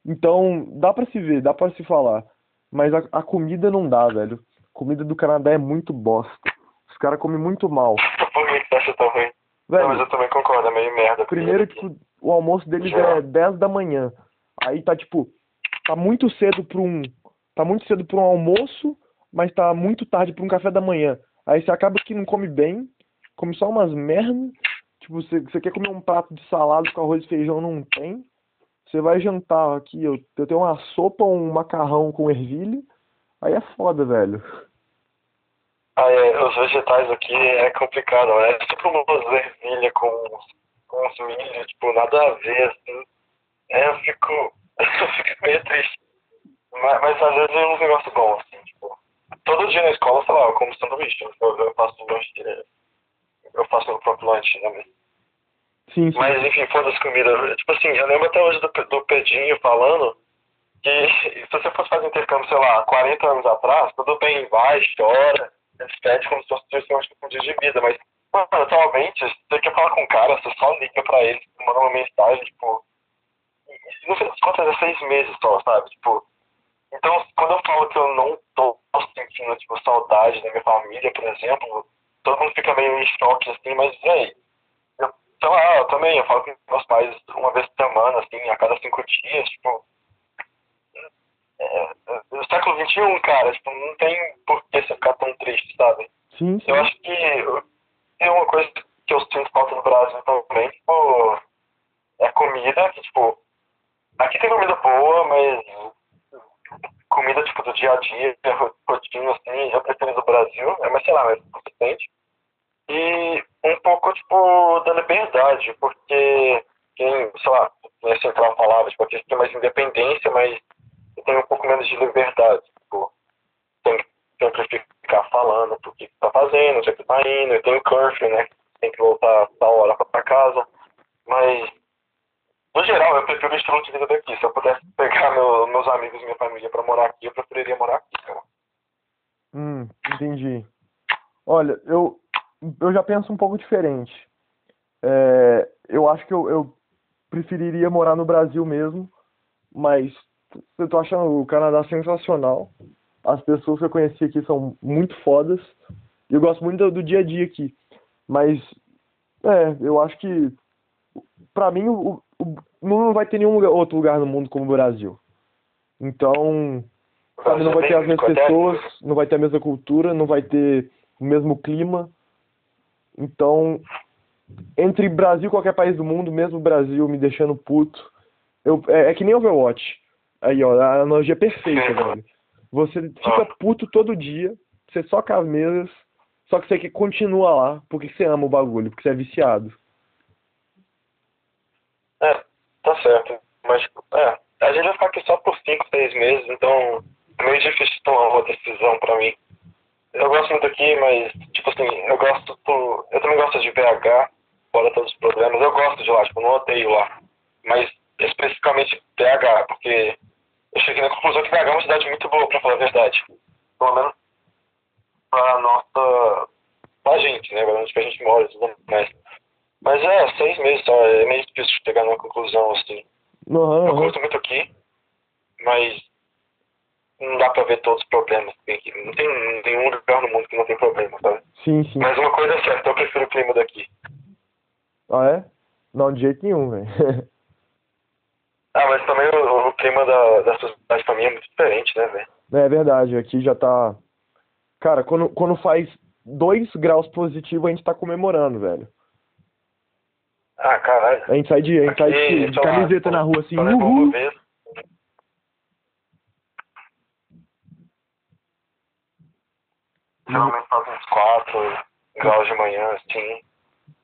Então, dá pra se ver, dá pra se falar. Mas a, a comida não dá, velho. A comida do Canadá é muito bosta. Os caras comem muito mal. Por que você acha tão ruim? Velho, Não, mas eu também concordo, é meio merda. Primeiro, tipo, o almoço deles é 10 da manhã. Aí tá, tipo, tá muito cedo pra um. Tá muito cedo pra um almoço, mas tá muito tarde pra um café da manhã. Aí você acaba que não come bem, come só umas merda. Tipo, você, quer comer um prato de salada com arroz e feijão, não tem. Você vai jantar aqui, eu, eu tenho uma sopa, um macarrão com ervilha. Aí é foda, velho. Ah, é, os vegetais aqui é complicado, né? É tipo umas ervilha com, com uns milho, tipo, nada a ver, assim. É, eu fico, eu fico meio triste. Mas, mas às vezes é um negócio bom, assim, tipo. Todo dia na escola, sei lá, eu como sanduíche, eu, eu faço lanche, eu faço meu próprio lanche, né? Sim, sim. Mas enfim, foda-se comida. Tipo assim, eu lembro até hoje do, do Pedinho falando que se você fosse fazer intercâmbio, sei lá, 40 anos atrás, tudo bem, vai, chora, despede como se fosse um tipo de vida, mas, mano, atualmente, você quer falar com um cara, você só liga pra ele, manda uma mensagem, tipo. E no fim das contas é seis meses só, sabe? Tipo. Então, quando eu falo que eu não tô sentindo, tipo, saudade da minha família, por exemplo, todo mundo fica meio em choque, assim, mas, véi, eu, sei lá, eu também, eu falo com meus pais uma vez por semana, assim, a cada cinco dias, tipo, é, no século XXI, cara, tipo, não tem por que você ficar tão triste, sabe? Sim, sim. Eu acho que tem uma coisa que eu sinto falta no Brasil também, tipo, é comida, que, tipo, aqui tem comida boa, mas comida, tipo, do dia a dia, rotina, assim, eu prefiro do Brasil, é, mas sei lá, mais consistente. E um pouco, tipo, da liberdade, porque quem, sei lá, a central falava, tipo, aqui tem mais independência, mas tem um pouco menos de liberdade. Tipo, tem que sempre ficar falando o que tá fazendo, onde é que tá indo, e tem o curfew, né? Tem que voltar tal hora pra casa. Mas, no geral, eu prefiro o estilo de vida daqui. Se eu pudesse pegar meu, meus amigos e minha família pra morar aqui, eu preferiria morar aqui, cara. Hum, entendi. Olha, eu, eu já penso um pouco diferente. É, eu acho que eu, eu preferiria morar no Brasil mesmo, mas eu tô achando o Canadá sensacional. As pessoas que eu conheci aqui são muito fodas. Eu gosto muito do, do dia a dia aqui. Mas, é, eu acho que, pra mim, o, o, não vai ter nenhum lugar, outro lugar no mundo como o Brasil. Então, não vai ter as mesmas pessoas, não vai ter a mesma cultura, não vai ter o mesmo clima. Então, entre Brasil e qualquer país do mundo, mesmo o Brasil me deixando puto, eu, é, é que nem Overwatch. Aí, ó, a analogia é perfeita, velho. Você fica puto todo dia, você soca as mesas, só que você que continua lá, porque você ama o bagulho, porque você é viciado. É, tá certo. Mas, é, a gente vai ficar aqui só por 5, 6 meses, então é meio difícil tomar uma decisão pra mim. Eu gosto muito aqui, mas, tipo assim, eu gosto, do, eu também gosto de BH, fora todos os problemas, eu gosto de lá, tipo, não odeio lá. Mas, especificamente BH, porque eu cheguei na conclusão que BH é uma cidade muito boa, pra falar a verdade. Pelo menos pra nossa. pra gente, né? Onde que a gente mora e tudo mais. Mas é, seis meses só, é meio difícil chegar numa conclusão assim. Uhum, Eu gosto muito aqui, mas não dá pra ver todos os problemas. Não tem nenhum lugar no mundo que não tem problema, sabe? Sim, sim. Mas uma coisa é certa, eu prefiro o clima daqui. Ah, é? Não, de jeito nenhum, velho. Ah, mas também o, o clima da, da sociedade pra mim é muito diferente, né, velho? é verdade, aqui já tá. Cara, quando, quando faz dois graus positivo, a gente tá comemorando, velho. Ah, caralho. A gente sai de, a gente sai de, de sei lá, camiseta na rua assim, uhul. uma vez. Geralmente faz uns 4 graus de manhã, assim.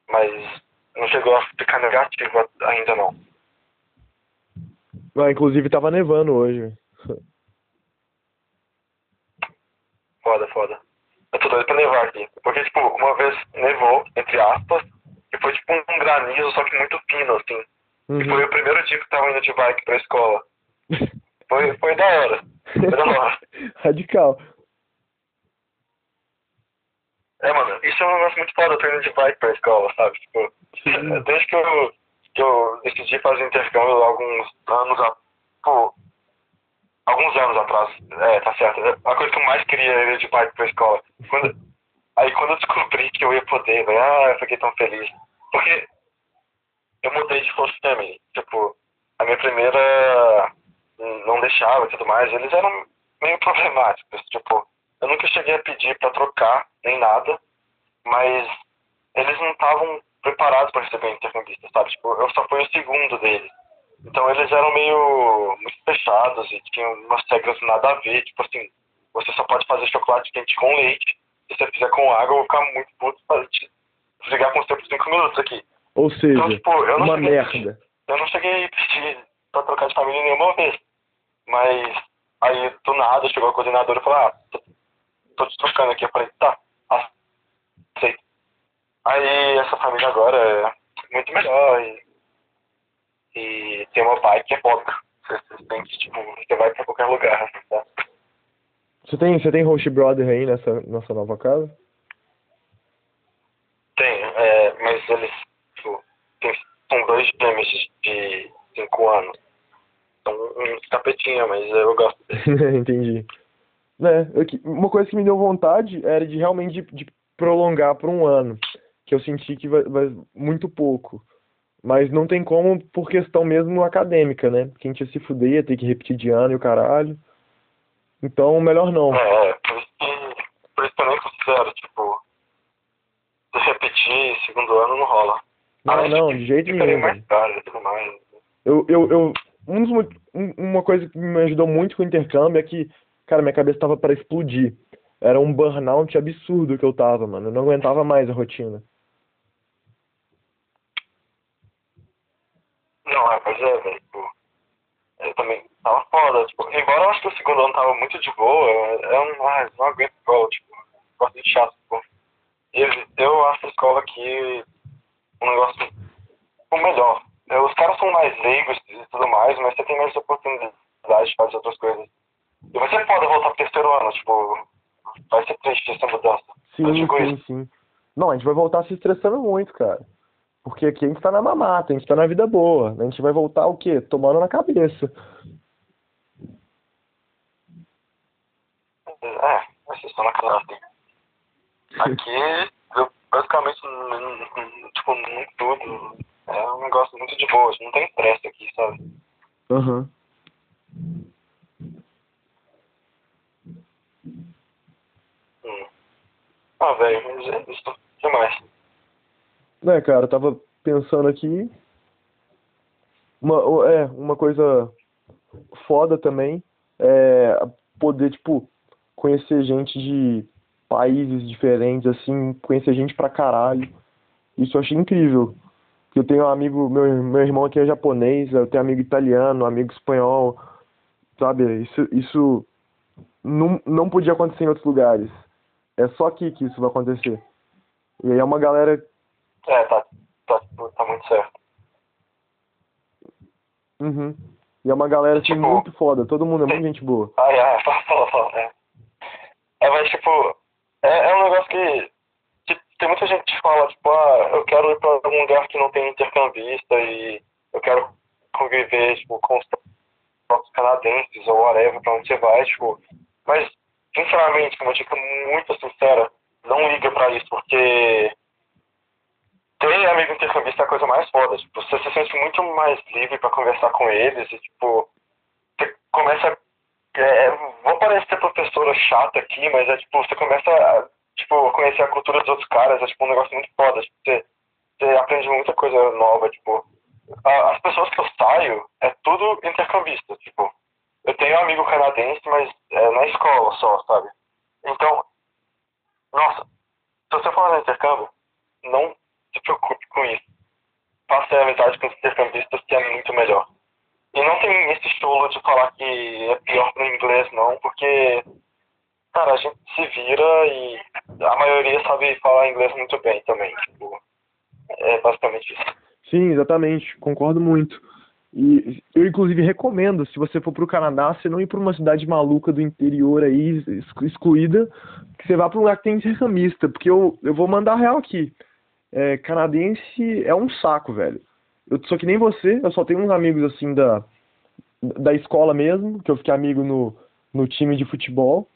Mas não chegou a ficar negativo ainda não. Ah, inclusive tava nevando hoje. foda, foda. Eu tô doido pra nevar aqui. Porque, tipo, uma vez nevou, entre aspas, e foi tipo um granizo, só que muito fino, assim. Uhum. E foi o primeiro dia que tava indo de bike pra escola. Foi, foi da hora. Foi da hora. Radical. É, mano, isso é um negócio muito foda, eu tô indo de bike pra escola, sabe? Tipo, Sim. desde que eu, que eu decidi fazer intercâmbio alguns anos, a, pô, alguns anos atrás, é, tá certo, a coisa que eu mais queria era ir de bike pra escola. Quando, aí quando eu descobri que eu ia poder, velho, ah, eu fiquei tão feliz. Porque eu mudei de host family, tipo, a minha primeira não deixava e tudo mais, eles eram meio problemáticos, tipo, eu nunca cheguei a pedir pra trocar, nem nada, mas eles não estavam preparados para receber intercambista, sabe? Tipo, eu só fui o segundo deles. Então eles eram meio muito fechados e tinham umas regras nada a ver, tipo assim, você só pode fazer chocolate quente com leite, se você fizer com água, eu vou ficar muito puto para te desligar com você por cinco minutos aqui. Ou seja, Então, tipo, eu não uma cheguei- merda. Eu não cheguei a pedir pra trocar de família nenhuma vez. Mas aí do nada chegou a coordenadora e falou, ah, tô, tô te trocando aqui. Eu falei, tá, aceito. Aí essa família agora é muito melhor e, e tem uma bike que é foda. Você, tem que, tipo, você vai pra qualquer lugar, tá? Você tem, você tem host brother aí nessa, nessa nova casa? Tem, é, mas eles, tipo, tem, são dois gêmeos de cinco anos. São uns tapetinha, mas eu gosto. Entendi. Né, eu uma coisa que me deu vontade era de realmente de, de prolongar por um ano, que eu senti que vai, vai muito pouco. Mas não tem como por questão mesmo acadêmica, né? Porque a gente ia se fuder, ia ter que repetir de ano e o caralho. Então, melhor não. É, é, por isso que, por isso que eu nem considero, tipo, se repetir segundo ano não rola. Não, Além não, de jeito nenhum. mais caro tudo mais. Eu, eu, eu, um dos, um- uma coisa que me ajudou muito com o intercâmbio é que, cara, minha cabeça tava para explodir. Era um burnout absurdo que eu tava, mano. Eu não aguentava mais a rotina. Não, é, é, velho, tipo, eu também tava foda, tipo, embora eu acho que o segundo ano tava muito de boa, é um, ah, não aguento escola, tipo, gosto de chato, tipo. Eu, eu acho a escola aqui um negócio o melhor. É, Os caras são mais leigos e tudo mais, mas você tem mais oportunidade de fazer outras coisas. E vai ser foda voltar pro terceiro ano, tipo, vai ser triste essa mudança. Sim, sim, isso. sim. Não, a gente vai voltar se estressando muito, cara. Porque aqui a gente tá na mamata, a gente tá na vida boa. A gente vai voltar o quê? Tomando na cabeça. É, vocês estão na assim. Aqui, eu basicamente, tipo, tudo. É um negócio muito de boa, não tem estresse aqui, sabe? Aham. Hum. Ah, velho, mas é isso. O que mais? Né, cara, eu tava pensando aqui. Uma, é, uma coisa foda também é poder, tipo, conhecer gente de países diferentes, assim, conhecer gente pra caralho. Isso eu achei incrível. Eu tenho um amigo, meu, meu irmão aqui é japonês, eu tenho amigo italiano, amigo espanhol, sabe? Isso, isso não, não podia acontecer em outros lugares. É só aqui que isso vai acontecer. E aí é uma galera É, tá, tá, tá muito certo. Uhum. E é uma galera assim, Tipo, muito foda, todo mundo é muito gente boa. Ai, ai, fala, fala, fala. É, é mas, tipo, é, é um negócio que, que tem muita gente que fala, tipo, ah, eu quero ir pra algum lugar que não tem intercambista e eu quero conviver, tipo, com os próprios canadenses ou whatever, pra onde você vai, tipo, mas, sinceramente, uma dica muito sincera, não liga pra isso, porque ter amigo intercambista é a coisa mais foda, tipo, você se sente muito mais livre pra conversar com eles e, tipo, você começa é, vou parecer professora chata aqui, mas é tipo, você começa a tipo, conhecer a cultura dos outros caras, é tipo um negócio muito foda. Tipo, você, você aprende muita coisa nova, tipo. as pessoas que eu saio é tudo intercambista, tipo. Eu tenho um amigo canadense, mas é na escola só, sabe? Então, nossa, se você for no intercâmbio, não se preocupe com isso. Faça amizade com os intercambistas, que é muito melhor. E não tem esse cholo de falar que é pior pro inglês, não, porque, cara, a gente se vira e a maioria sabe falar inglês muito bem também. Tipo, é basicamente isso. Sim, exatamente. Concordo muito. E eu, inclusive, recomendo, se você for para o Canadá, você não ir para uma cidade maluca do interior aí, excluída, que você vá para um lugar que tem intercambista, porque eu, eu vou mandar real aqui. É, canadense é um saco, velho. Eu sou que nem você, eu só tenho uns amigos assim da, da escola mesmo, que eu fiquei amigo no, no time de futebol.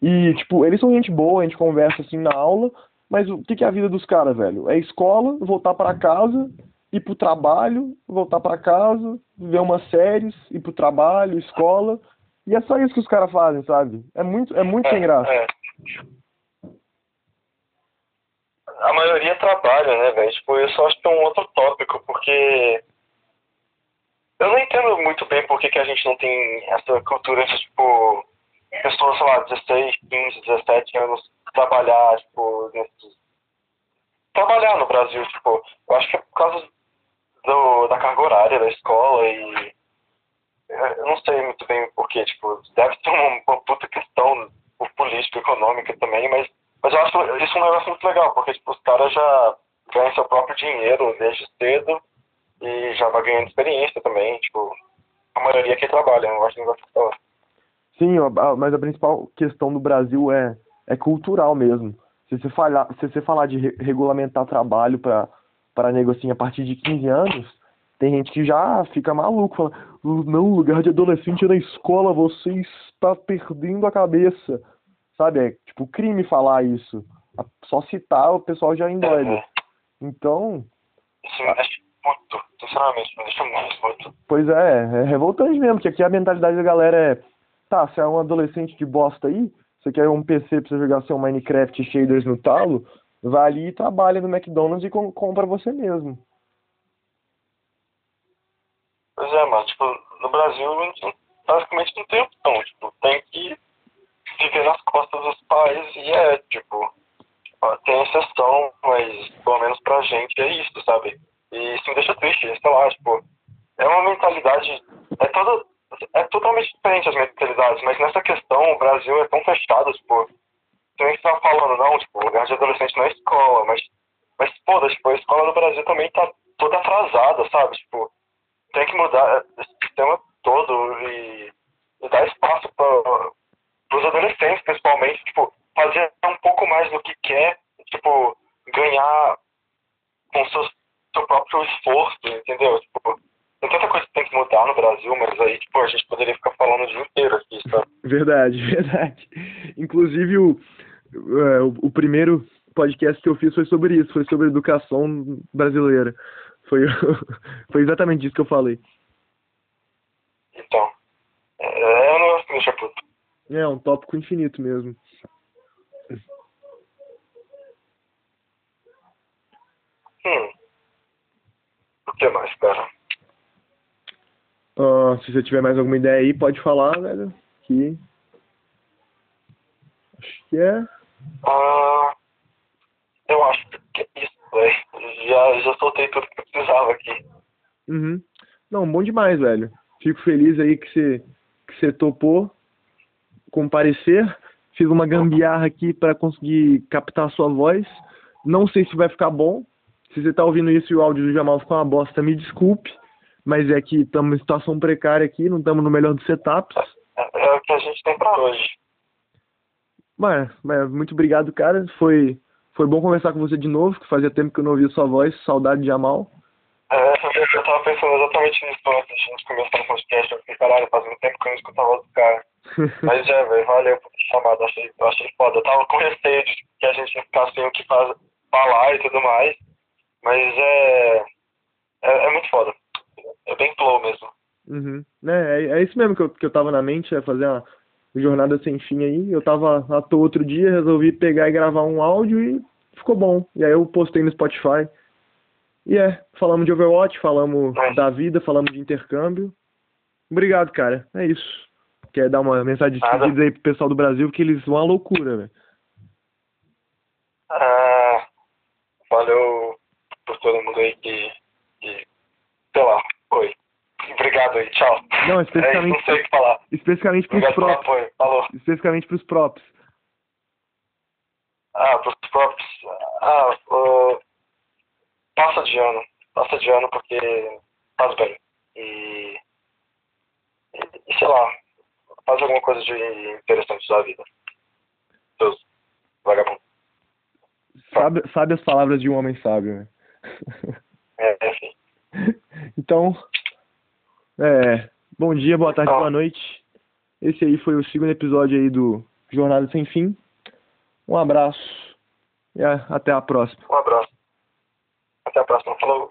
E, tipo, eles são gente boa, a gente conversa assim na aula, mas o que, que é a vida dos caras, velho? É escola, voltar para casa, ir pro trabalho, voltar para casa, ver umas séries, ir pro trabalho, escola. E é só isso que os caras fazem, sabe? É muito, é muito é, sem graça. É. A maioria trabalha, né, velho? Tipo, eu só acho que é um outro tópico, porque eu não entendo muito bem por que, que a gente não tem essa cultura de, tipo, pessoas, sei lá, 16, 15, 17 anos trabalhar, tipo, nesses... trabalhar no Brasil, tipo, eu acho que é por causa do, da carga horária da escola e eu não sei muito bem porquê, tipo, deve ter uma, uma puta questão política, econômica também, mas, mas eu acho isso um negócio muito legal, porque tipo, os caras já ganham seu próprio dinheiro desde cedo e já vai ganhando experiência também, tipo, a maioria que trabalha, eu acho não vai Sim, mas a principal questão do Brasil é, é cultural mesmo. Se você, falar, se você falar de regulamentar trabalho para para nego assim, a partir de 15 anos, tem gente que já fica maluco, fala, não, lugar de adolescente é na escola, você está perdendo a cabeça. Sabe, é tipo crime falar isso. Só citar o pessoal já endoida. Uhum. Então. Isso me deixa muito, sinceramente, me deixa muito, muito. Pois é, é revoltante mesmo, porque aqui a mentalidade da galera é, tá, você é um adolescente de bosta aí, você quer um PC pra você jogar seu Minecraft shaders no talo, vai ali e trabalha no McDonald's e com, compra você mesmo. Pois é, mas tipo, no Brasil basicamente não tem opção, tipo, tem que viver nas costas dos pais e é, tipo, tem exceção, mas pelo menos pra gente é isso, sabe? E isso me deixa triste, sei lá, tipo, é uma mentalidade, é toda, é totalmente diferente as mentalidades, mas nessa questão o Brasil é tão fechado, tipo, também que tava falando, não, tipo, lugar de adolescente na escola, mas, mas pô, tipo, a escola do Brasil também tá toda atrasada, sabe? Tipo, tem que mudar esse sistema todo e, e dar espaço para os adolescentes, principalmente, tipo, fazer um pouco mais do que quer, tipo, ganhar com seu, seu próprio esforço, entendeu? Tipo, tem tanta coisa que tem que mudar no Brasil, mas aí, tipo, a gente poderia ficar falando o dia inteiro aqui, sabe? Verdade, verdade. Inclusive, o, é, o, o, primeiro podcast que eu fiz foi sobre isso, foi sobre educação brasileira. Foi, foi exatamente isso que eu falei. Então, é, eu não deixa puto. É, um tópico infinito mesmo. Hum. O que mais, cara? Uh, se você tiver mais alguma ideia aí, pode falar, velho. Que. Acho que é. Ah, eu acho que é isso, velho. Já, já soltei tudo que eu precisava aqui. Uhum. Não, bom demais, velho. Fico feliz aí que você, que você topou comparecer. Fiz uma gambiarra aqui para conseguir captar a sua voz. Não sei se vai ficar bom. Se você tá ouvindo isso e o áudio do Jamal ficou uma bosta, me desculpe. Mas é que estamos em situação precária aqui, não estamos no melhor dos setups. É, é o que a gente tem para hoje. Mas, mas muito obrigado, cara. Foi, foi bom conversar com você de novo, que fazia tempo que eu não ouvia sua voz. Saudade de Jamal. É, eu tava pensando exatamente nisso antes de a gente começar o podcast. Eu fiquei, caralho, faz muito tempo que eu não escutava do cara. Mas é, velho, valeu por ter chamado. Achei, eu achei foda. Eu tava com receio de que a gente ia ficar sem o que faz, falar e tudo mais. Mas é, é, é muito foda. É bem flow mesmo. Uhum. É, é, é, isso mesmo que eu, que eu tava na mente, é fazer uma jornada sem fim aí. Eu tava à toa outro dia, resolvi pegar e gravar um áudio e ficou bom. E aí eu postei no Spotify. E é, falamos de Overwatch, falamos da vida, falamos de intercâmbio. Obrigado, cara. É isso. Quer dar uma mensagem de despedida aí pro pessoal do Brasil, que eles vão à loucura, velho. Ah, valeu por todo mundo aí que, que sei lá, oi. Obrigado aí, tchau. Não, especificamente, é, não sei o que falar. Especificamente pros Obrigado props. Falou. Especificamente pros props. ah, pros próprios, ah, uh, passa de ano, passa de ano porque faz bem. E, e, e sei lá, faz alguma coisa de interessante da vida. Deus, vagabundo. Sabe, sabe as palavras de um homem sábio, né? É, enfim. Então, é, bom dia, boa tarde, boa noite. Esse aí foi o segundo episódio aí do Jornada Sem Fim. Um abraço e até a próxima. Um abraço. Até a próxima. Falou.